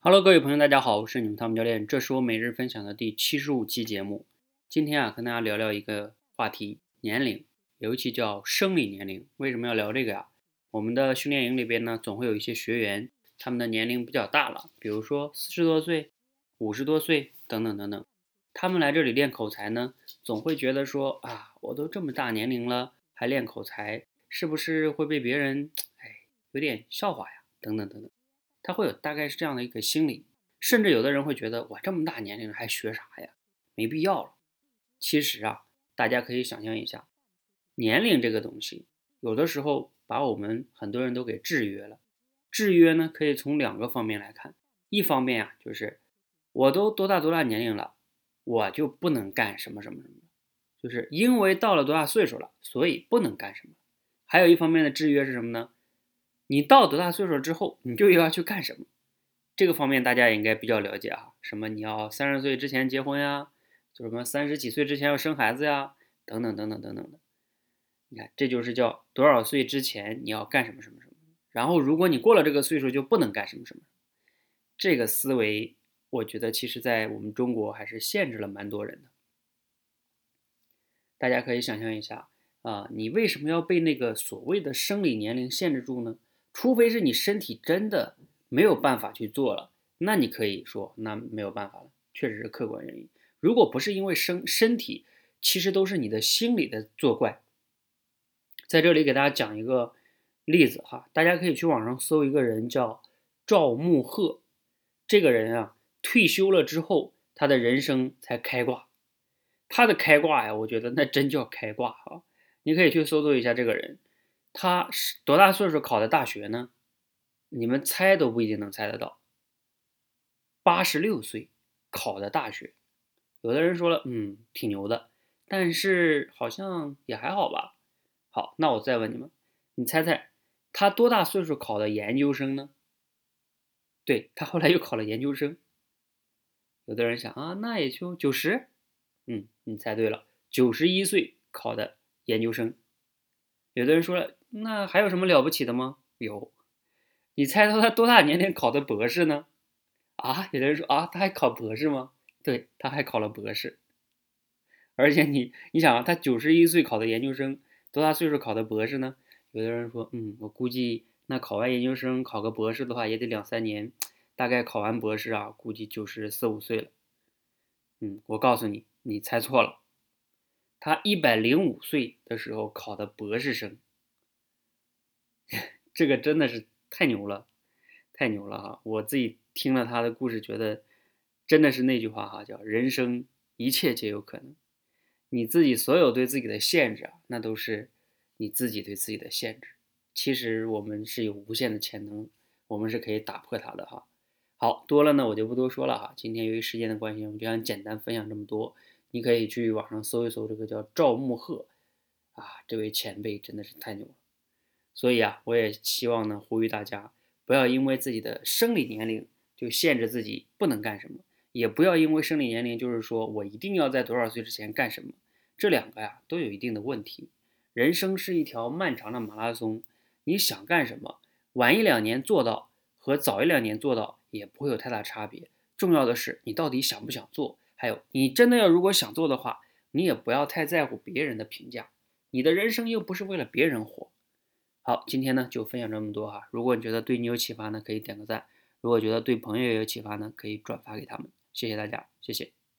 Hello，各位朋友，大家好，我是你们汤姆教练，这是我每日分享的第七十五期节目。今天啊，跟大家聊聊一个话题，年龄，尤其叫生理年龄。为什么要聊这个呀？我们的训练营里边呢，总会有一些学员，他们的年龄比较大了，比如说四十多岁、五十多岁等等等等。他们来这里练口才呢，总会觉得说啊，我都这么大年龄了，还练口才，是不是会被别人哎有点笑话呀？等等等等。他会有大概是这样的一个心理，甚至有的人会觉得我这么大年龄了还学啥呀？没必要了。其实啊，大家可以想象一下，年龄这个东西，有的时候把我们很多人都给制约了。制约呢，可以从两个方面来看。一方面啊，就是我都多大多大年龄了，我就不能干什么什么什么，就是因为到了多大岁数了，所以不能干什么。还有一方面的制约是什么呢？你到多大岁数之后，你就要去干什么？这个方面大家也应该比较了解啊。什么你要三十岁之前结婚呀？就什么三十几岁之前要生孩子呀？等等等等等等的。你看，这就是叫多少岁之前你要干什么什么什么。然后如果你过了这个岁数就不能干什么什么。这个思维，我觉得其实在我们中国还是限制了蛮多人的。大家可以想象一下啊，你为什么要被那个所谓的生理年龄限制住呢？除非是你身体真的没有办法去做了，那你可以说那没有办法了，确实是客观原因。如果不是因为身身体，其实都是你的心理的作怪。在这里给大家讲一个例子哈，大家可以去网上搜一个人叫赵慕鹤，这个人啊退休了之后，他的人生才开挂。他的开挂呀，我觉得那真叫开挂啊！你可以去搜索一下这个人。他是多大岁数考的大学呢？你们猜都不一定能猜得到。八十六岁考的大学，有的人说了，嗯，挺牛的，但是好像也还好吧。好，那我再问你们，你猜猜他多大岁数考的研究生呢？对他后来又考了研究生。有的人想啊，那也就九十，嗯，你猜对了，九十一岁考的研究生。有的人说了。那还有什么了不起的吗？有，你猜到他多大年龄考的博士呢？啊，有的人说啊，他还考博士吗？对，他还考了博士。而且你，你想啊，他九十一岁考的研究生，多大岁数考的博士呢？有的人说，嗯，我估计那考完研究生考个博士的话，也得两三年，大概考完博士啊，估计就是四五岁了。嗯，我告诉你，你猜错了，他一百零五岁的时候考的博士生。这个真的是太牛了，太牛了哈！我自己听了他的故事，觉得真的是那句话哈，叫人生一切皆有可能。你自己所有对自己的限制啊，那都是你自己对自己的限制。其实我们是有无限的潜能，我们是可以打破它的哈。好多了呢，我就不多说了哈。今天由于时间的关系，我们就想简单分享这么多。你可以去网上搜一搜，这个叫赵慕鹤啊，这位前辈真的是太牛了。所以啊，我也希望呢，呼吁大家不要因为自己的生理年龄就限制自己不能干什么，也不要因为生理年龄就是说我一定要在多少岁之前干什么，这两个呀都有一定的问题。人生是一条漫长的马拉松，你想干什么，晚一两年做到和早一两年做到也不会有太大差别。重要的是你到底想不想做，还有你真的要如果想做的话，你也不要太在乎别人的评价，你的人生又不是为了别人活。好，今天呢就分享这么多哈。如果你觉得对你有启发呢，可以点个赞；如果觉得对朋友也有启发呢，可以转发给他们。谢谢大家，谢谢。